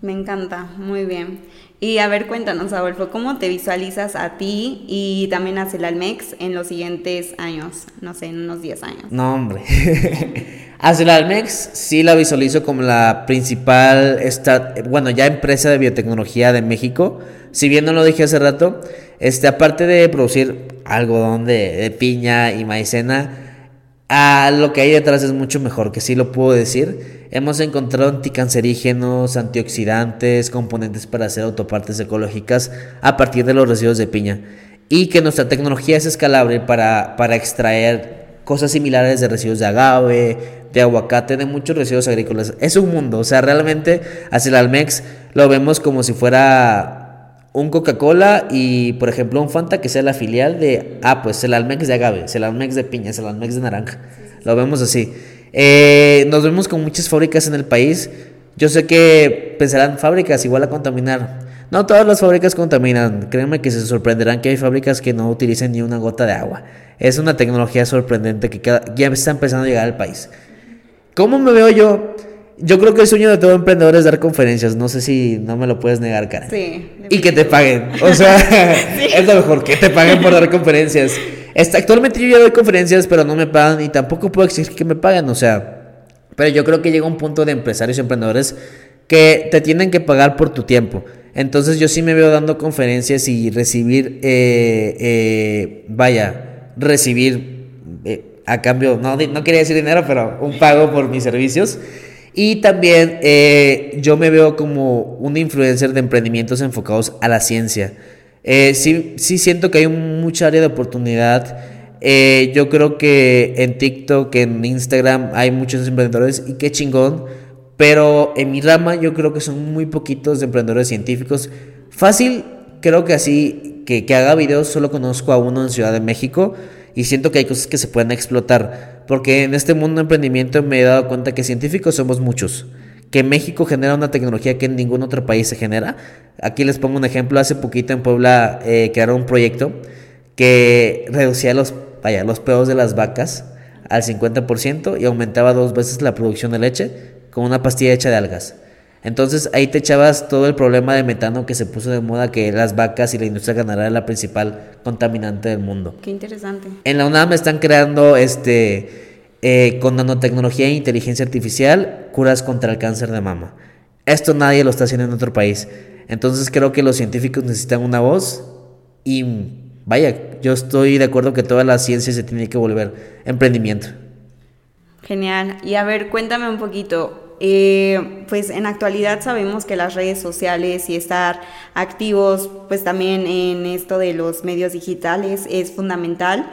Me encanta, muy bien. Y a ver, cuéntanos, Adolfo, ¿cómo te visualizas a ti y también a Celalmex en los siguientes años? No sé, en unos 10 años. No, hombre. a Celalmex sí la visualizo como la principal, bueno, ya empresa de biotecnología de México. Si bien no lo dije hace rato, este, aparte de producir algodón de, de piña y maicena, a lo que hay detrás es mucho mejor, que sí lo puedo decir Hemos encontrado anticancerígenos, antioxidantes, componentes para hacer autopartes ecológicas a partir de los residuos de piña. Y que nuestra tecnología es escalable para, para extraer cosas similares de residuos de agave, de aguacate, de muchos residuos agrícolas. Es un mundo, o sea, realmente hacia el Almex lo vemos como si fuera un Coca-Cola y, por ejemplo, un Fanta que sea la filial de, ah, pues el Almex de agave, el Almex de piña, el Almex de naranja. Lo vemos así. Eh, nos vemos con muchas fábricas en el país. Yo sé que pensarán fábricas igual a contaminar. No todas las fábricas contaminan. Créanme que se sorprenderán que hay fábricas que no utilicen ni una gota de agua. Es una tecnología sorprendente que ya está empezando a llegar al país. ¿Cómo me veo yo? Yo creo que el sueño de todo emprendedor es dar conferencias. No sé si no me lo puedes negar, Karen. Sí. Y que te paguen. O sea, es lo mejor, que te paguen por dar conferencias actualmente yo ya doy conferencias, pero no me pagan y tampoco puedo exigir que me paguen, o sea, pero yo creo que llega un punto de empresarios y emprendedores que te tienen que pagar por tu tiempo. Entonces yo sí me veo dando conferencias y recibir, eh, eh, vaya, recibir eh, a cambio, no, no quería decir dinero, pero un pago por mis servicios. Y también yo me veo como un influencer de emprendimientos enfocados a la ciencia. Eh, sí, sí siento que hay mucha área de oportunidad. Eh, yo creo que en TikTok, en Instagram hay muchos emprendedores y qué chingón. Pero en mi rama yo creo que son muy poquitos emprendedores científicos. Fácil, creo que así, que, que haga videos, solo conozco a uno en Ciudad de México y siento que hay cosas que se pueden explotar. Porque en este mundo de emprendimiento me he dado cuenta que científicos somos muchos que México genera una tecnología que en ningún otro país se genera. Aquí les pongo un ejemplo, hace poquito en Puebla eh, crearon un proyecto que reducía los, vaya, los pedos de las vacas al 50% y aumentaba dos veces la producción de leche con una pastilla hecha de algas. Entonces ahí te echabas todo el problema de metano que se puso de moda, que las vacas y la industria ganadera es la principal contaminante del mundo. Qué interesante. En la UNAM están creando este eh, con nanotecnología e inteligencia artificial, curas contra el cáncer de mama. Esto nadie lo está haciendo en otro país. Entonces creo que los científicos necesitan una voz y vaya, yo estoy de acuerdo que toda la ciencia se tiene que volver emprendimiento. Genial. Y a ver, cuéntame un poquito. Eh, pues en actualidad sabemos que las redes sociales y estar activos, pues también en esto de los medios digitales es fundamental.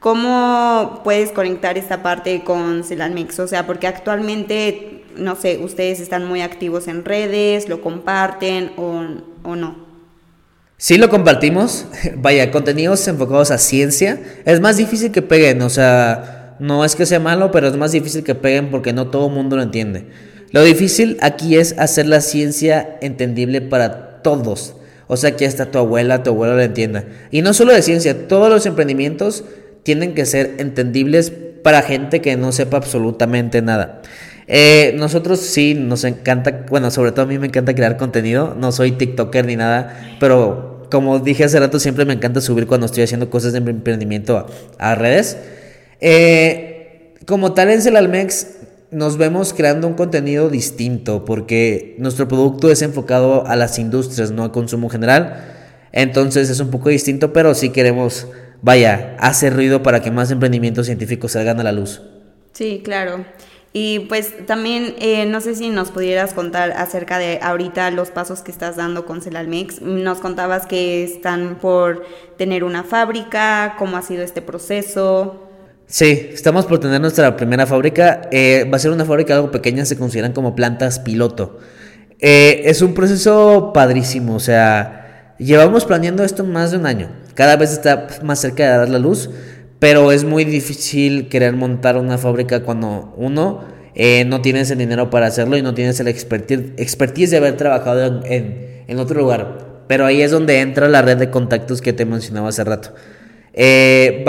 ¿Cómo puedes conectar esta parte con Celalmix? O sea, porque actualmente, no sé, ustedes están muy activos en redes, lo comparten o, o no. Sí lo compartimos, vaya, contenidos enfocados a ciencia. Es más difícil que peguen, o sea, no es que sea malo, pero es más difícil que peguen porque no todo el mundo lo entiende. Lo difícil aquí es hacer la ciencia entendible para todos. O sea, que hasta tu abuela, tu abuelo lo entienda. Y no solo de ciencia, todos los emprendimientos tienen que ser entendibles para gente que no sepa absolutamente nada. Eh, nosotros sí nos encanta, bueno, sobre todo a mí me encanta crear contenido, no soy TikToker ni nada, pero como dije hace rato, siempre me encanta subir cuando estoy haciendo cosas de emprendimiento a, redes. Eh, como tal en Celalmex nos vemos creando un contenido distinto porque nuestro producto es enfocado a las industrias, no a consumo general. Entonces es un poco distinto, pero sí queremos vaya, hace ruido para que más emprendimientos científicos salgan a la luz. Sí, claro. Y pues también eh, no sé si nos pudieras contar acerca de ahorita los pasos que estás dando con Celalmex. Nos contabas que están por tener una fábrica, cómo ha sido este proceso. Sí, estamos por tener nuestra primera fábrica. Eh, va a ser una fábrica algo pequeña, se consideran como plantas piloto. Eh, es un proceso padrísimo, o sea, llevamos planeando esto más de un año. Cada vez está más cerca de dar la luz, pero es muy difícil querer montar una fábrica cuando uno eh, no tienes el dinero para hacerlo y no tienes el expertise, de haber trabajado en, en, otro lugar. pero ahí es donde entra la red de contactos que te mencionaba hace rato. Eh,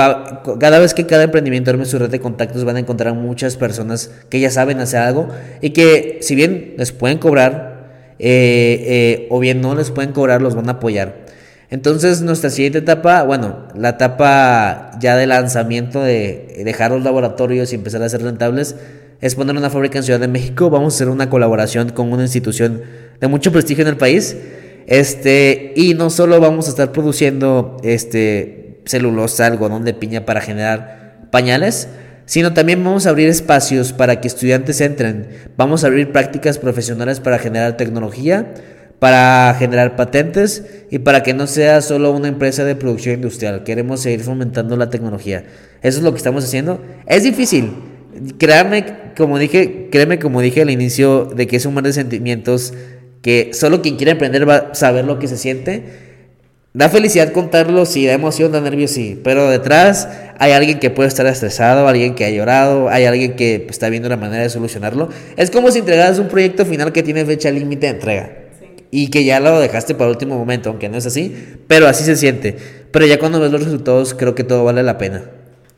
cada vez que cada emprendimiento arme su red de contactos van a encontrar muchas personas que ya saben hacer algo y que si bien les pueden cobrar eh, o bien no les pueden cobrar, los van a apoyar. Entonces nuestra siguiente etapa, bueno, la etapa ya de lanzamiento de dejar los laboratorios y empezar a ser rentables, es poner una fábrica en Ciudad de México. Vamos a hacer una colaboración con una institución de mucho prestigio en el país. Este, y no solo vamos a estar produciendo este celulosa, algodón de piña para generar pañales, sino también vamos a abrir espacios para que estudiantes entren. Vamos a abrir prácticas profesionales para generar tecnología, para generar patentes y para que no sea solo una empresa de producción industrial. Queremos seguir fomentando la tecnología. Eso es lo que estamos haciendo. Es difícil. Créame, como dije, créeme como dije al inicio de que es un mar de sentimientos que solo quien quiere emprender va a saber lo que se siente Da felicidad contarlo, sí, da emoción, da nervios, sí, pero detrás hay alguien que puede estar estresado, alguien que ha llorado, hay alguien que está viendo la manera de solucionarlo. Es como si entregaras un proyecto final que tiene fecha límite de entrega y que ya lo dejaste para el último momento, aunque no es así, pero así se siente. Pero ya cuando ves los resultados, creo que todo vale la pena.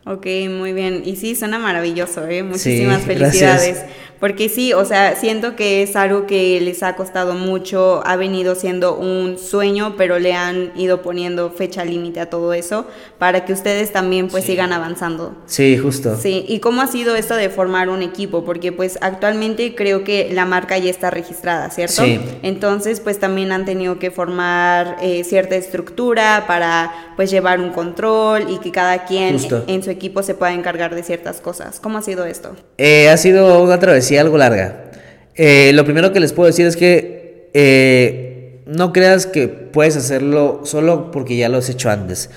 Ok, muy bien. Y sí, suena maravilloso, ¿eh? Muchísimas felicidades. Porque sí, o sea, siento que es algo que les ha costado mucho, ha venido siendo un sueño, pero le han ido poniendo fecha límite a todo eso para que ustedes también pues sigan avanzando. Sí, justo. Sí, ¿y cómo ha sido esto de formar un equipo? Porque pues actualmente creo que la marca ya está registrada, ¿cierto? Sí. Entonces pues también han tenido que formar eh, cierta estructura para pues llevar un control y que cada quien en su equipo se pueda encargar de ciertas cosas. ¿Cómo ha sido esto? Eh, ha sido una travesía algo larga. Eh, lo primero que les puedo decir es que eh, no creas que puedes hacerlo solo porque ya lo has hecho antes.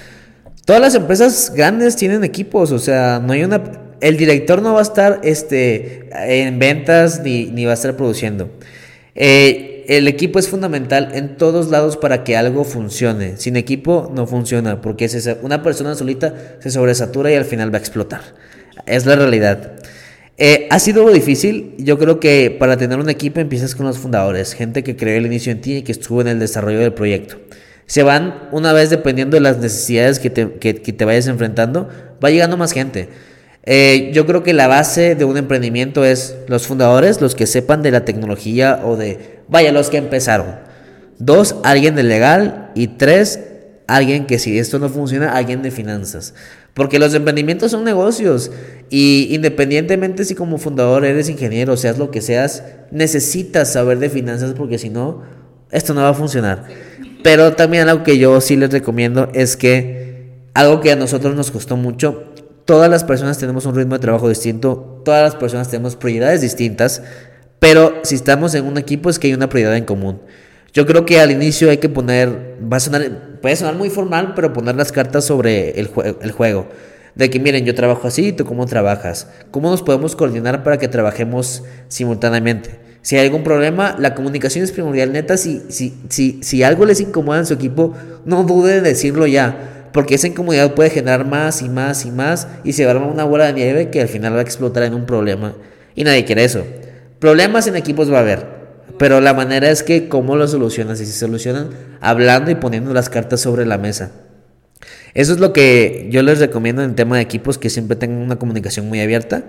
Todas las empresas grandes tienen equipos, o sea, no hay una... El director no va a estar este, en ventas ni, ni va a estar produciendo. El equipo es fundamental en todos lados para que algo funcione. Sin equipo no funciona, porque una persona solita se sobresatura y al final va a explotar. Es la realidad. Eh, ha sido difícil. Yo creo que para tener un equipo empiezas con los fundadores, gente que creó el inicio en ti y que estuvo en el desarrollo del proyecto. Se van una vez dependiendo de las necesidades que te, que, te vayas enfrentando, va llegando más gente. Eh, yo creo que la base de un emprendimiento es los fundadores, los que sepan de la tecnología o de, vaya, los que empezaron. Dos, alguien de legal. Y tres, alguien que si esto no funciona, alguien de finanzas. Porque los emprendimientos son negocios y independientemente si como fundador eres ingeniero, seas lo que seas, necesitas saber de finanzas porque si no, esto no va a funcionar. Pero también algo que yo sí les recomiendo es que algo que a nosotros nos costó mucho, todas las personas tenemos un ritmo de trabajo distinto, todas las personas tenemos prioridades distintas, pero si estamos en un equipo es que hay una prioridad en común. Yo creo que al inicio hay que poner, a sonar, puede sonar muy formal, pero poner las cartas sobre el, el juego. De que miren, yo trabajo así, ¿tú cómo trabajas? ¿Cómo nos podemos coordinar para que trabajemos simultáneamente? Si hay algún problema, la comunicación es primordial. Neta, si, si, si, si algo les incomoda en su equipo, no dude en decirlo ya. Porque esa incomodidad puede generar más y más y más y se va a una bola de nieve que al final va a explotar en un problema. Y nadie quiere eso. Problemas en equipos va a haber. Pero la manera es que cómo lo solucionas y se solucionan hablando y poniendo las cartas sobre la mesa. Eso es lo que yo les recomiendo en el tema de equipos, que siempre tengan una comunicación muy abierta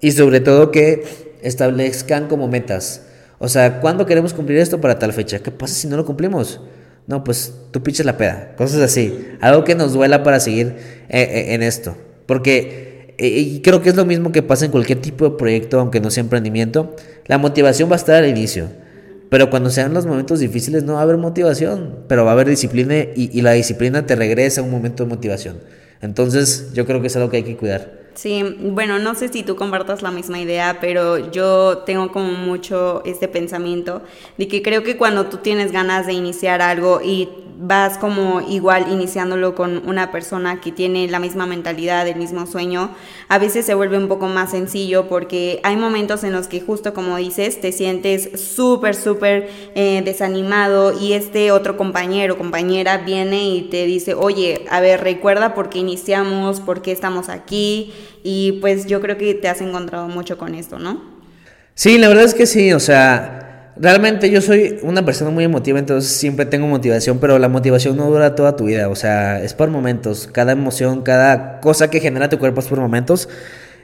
y sobre todo que establezcan como metas. O sea, ¿cuándo queremos cumplir esto para tal fecha? ¿Qué pasa si no lo cumplimos? No, pues tú piches la peda, cosas así. Algo que nos duela para seguir eh, eh, en esto. Porque y creo que es lo mismo que pasa en cualquier tipo de proyecto, aunque no sea emprendimiento. La motivación va a estar al inicio. Pero cuando sean los momentos difíciles no va a haber motivación, pero va a haber disciplina y, la disciplina te regresa un momento de motivación. Entonces yo creo que es algo que hay que cuidar. Sí, bueno, no sé si tú compartas la misma idea, pero yo tengo como mucho este pensamiento de que creo que cuando tú tienes ganas de iniciar algo y vas como igual iniciándolo con una persona que tiene la misma mentalidad, el mismo sueño, a veces se vuelve un poco más sencillo porque hay momentos en los que justo como dices, te sientes súper, súper eh, desanimado y este otro compañero o compañera viene y te dice, oye, a ver, recuerda por qué iniciamos, por qué estamos aquí y pues yo creo que te has encontrado mucho con esto, ¿no? Sí, la verdad es que sí, o sea realmente yo soy una persona muy emotiva, entonces siempre tengo motivación, pero la motivación no dura toda tu vida, o sea, es por momentos, cada emoción, cada cosa que genera tu cuerpo es por momentos.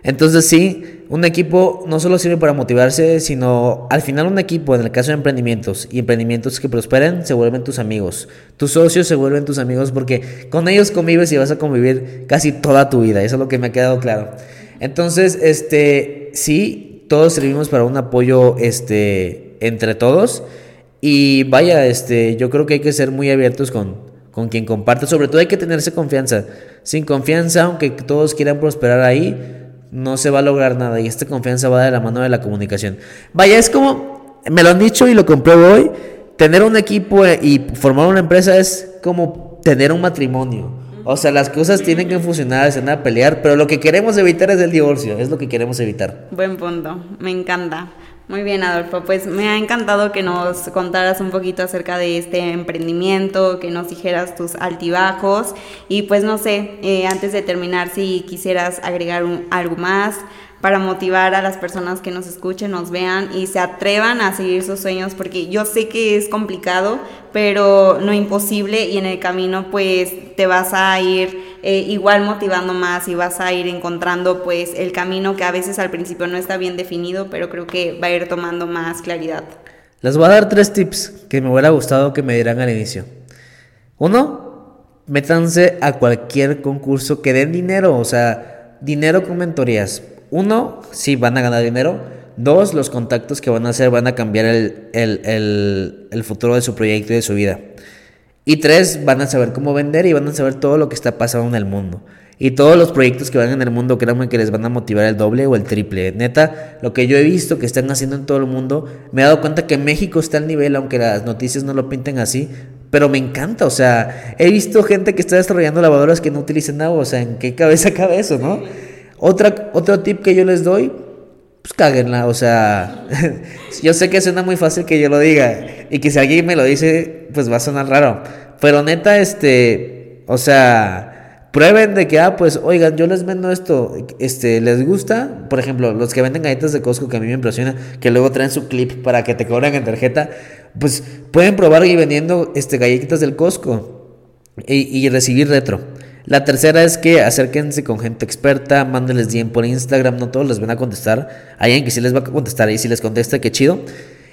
Entonces sí, un equipo no solo sirve para motivarse, sino al final un equipo, en el caso de emprendimientos y emprendimientos que prosperen, se vuelven tus amigos. Tus socios se vuelven tus amigos porque con ellos convives y vas a convivir casi toda tu vida. Eso es lo que me ha quedado claro. Entonces, este, sí, todos servimos para un apoyo, este, entre todos. Y vaya, este, yo creo que hay que ser muy abiertos con, con quien comparte. Sobre todo hay que tenerse confianza. Sin confianza, aunque todos quieran prosperar ahí, no se va a lograr nada. Y esta confianza va de la mano de la comunicación. Vaya, es como, me lo han dicho y lo compruebo hoy, tener un equipo eh, y formar una empresa es como tener un matrimonio. O sea, las cosas tienen que funcionar, se van a pelear, pero lo que queremos evitar es el divorcio, es lo que queremos evitar. Buen punto, me encanta. Muy bien, Adolfo. Pues me ha encantado que nos contaras un poquito acerca de este emprendimiento, que nos dijeras tus altibajos. Y pues no sé, eh, antes de terminar, si quisieras agregar algo más, para motivar a las personas que nos escuchen, nos vean y se atrevan a seguir sus sueños, porque yo sé que es complicado, pero no imposible y en el camino pues te vas a ir eh, igual motivando más y vas a ir encontrando pues el camino que a veces al principio no está bien definido, pero creo que va a ir tomando más claridad. Les voy a dar tres tips que me hubiera gustado que me dieran al inicio. Uno, métanse a cualquier concurso que den dinero, o sea, dinero con mentorías uno, sí van a ganar dinero. Dos, los contactos que van a hacer van a cambiar el, futuro de su proyecto y de su vida. Y tres, van a saber cómo vender y van a saber todo lo que está pasando en el mundo. Y todos los proyectos que van en el mundo, créanme que les van a motivar el doble o el triple. Neta, lo que yo he visto que están haciendo en todo el mundo, me he dado cuenta que México está al nivel, aunque las noticias no lo pinten así. Pero me encanta, o sea, he visto gente que está desarrollando lavadoras que no utilizan agua, o sea, ¿en qué cabeza cabe eso, no? Otra, otro tip que yo les doy, pues cáguenla, o sea, yo sé que suena muy fácil que yo lo diga y que si alguien me lo dice, pues va a sonar raro, pero neta, este, o sea, prueben de que, ah, pues, oigan, yo les vendo esto, este, ¿les gusta? Por ejemplo, los que venden galletas de Costco, que a mí me impresiona, que luego traen su clip para que te cobren en tarjeta, pues pueden probar y vendiendo, este, galletitas del Costco y recibir retro. La tercera es que acérquense con gente experta, mándenles bien por Instagram, no todos les van a contestar. Hay alguien que sí les va a contestar y si les contesta, qué chido.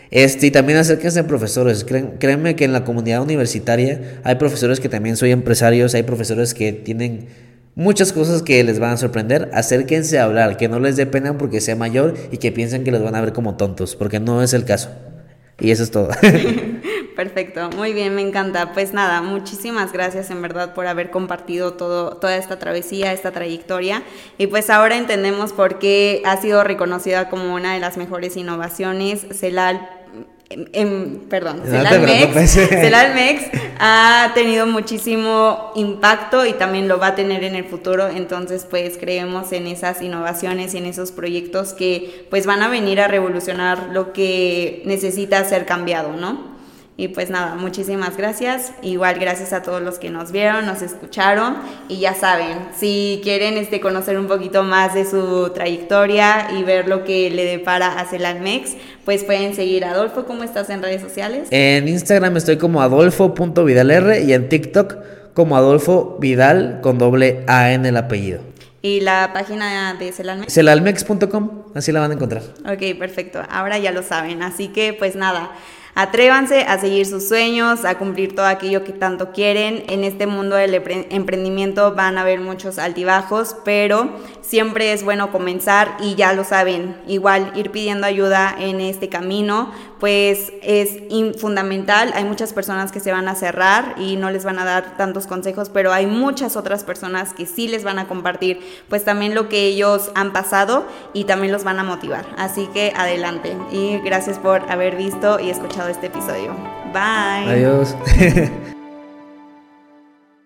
Este, y también acérquense a profesores. créanme que en la comunidad universitaria hay profesores que también son empresarios, hay profesores que tienen muchas cosas que les van a sorprender. Acérquense a hablar, que no les dé pena porque sea mayor y que piensen que los van a ver como tontos, porque no es el caso. Y eso es todo. Perfecto, muy bien, me encanta. Pues nada, muchísimas gracias en verdad por haber compartido todo, toda esta travesía, esta trayectoria. Y pues ahora entendemos por qué ha sido reconocida como una de las mejores innovaciones. Celal em, perdón, Celalmex, ha tenido muchísimo impacto y también lo va a tener en el futuro, entonces pues creemos en esas innovaciones y en esos proyectos que pues van a venir a revolucionar lo que necesita ser cambiado, ¿no? Y pues nada, muchísimas gracias. Igual gracias a todos los que nos vieron, nos escucharon. Y ya saben, si quieren este, conocer un poquito más de su trayectoria y ver lo que le depara a Celalmex, pues pueden seguir a Adolfo. ¿Cómo estás en redes sociales? En Instagram estoy como adolfo.vidalr y en TikTok como Adolfo Vidal con doble A en el apellido. ¿Y la página de Celalmex? Celalmex.com, así la van a encontrar. Ok, perfecto. Ahora ya lo saben. Así que pues nada. Atrévanse a seguir sus sueños, a cumplir todo aquello que tanto quieren. En este mundo del emprendimiento van a haber muchos altibajos, pero siempre es bueno comenzar y ya lo saben, igual ir pidiendo ayuda en este camino, pues es fundamental. Hay muchas personas que se van a cerrar y no les van a dar tantos consejos, pero hay muchas otras personas que sí les van a compartir pues también lo que ellos han pasado y también los van a motivar. Así que adelante y gracias por haber visto y escuchado este episodio. Bye. Adiós.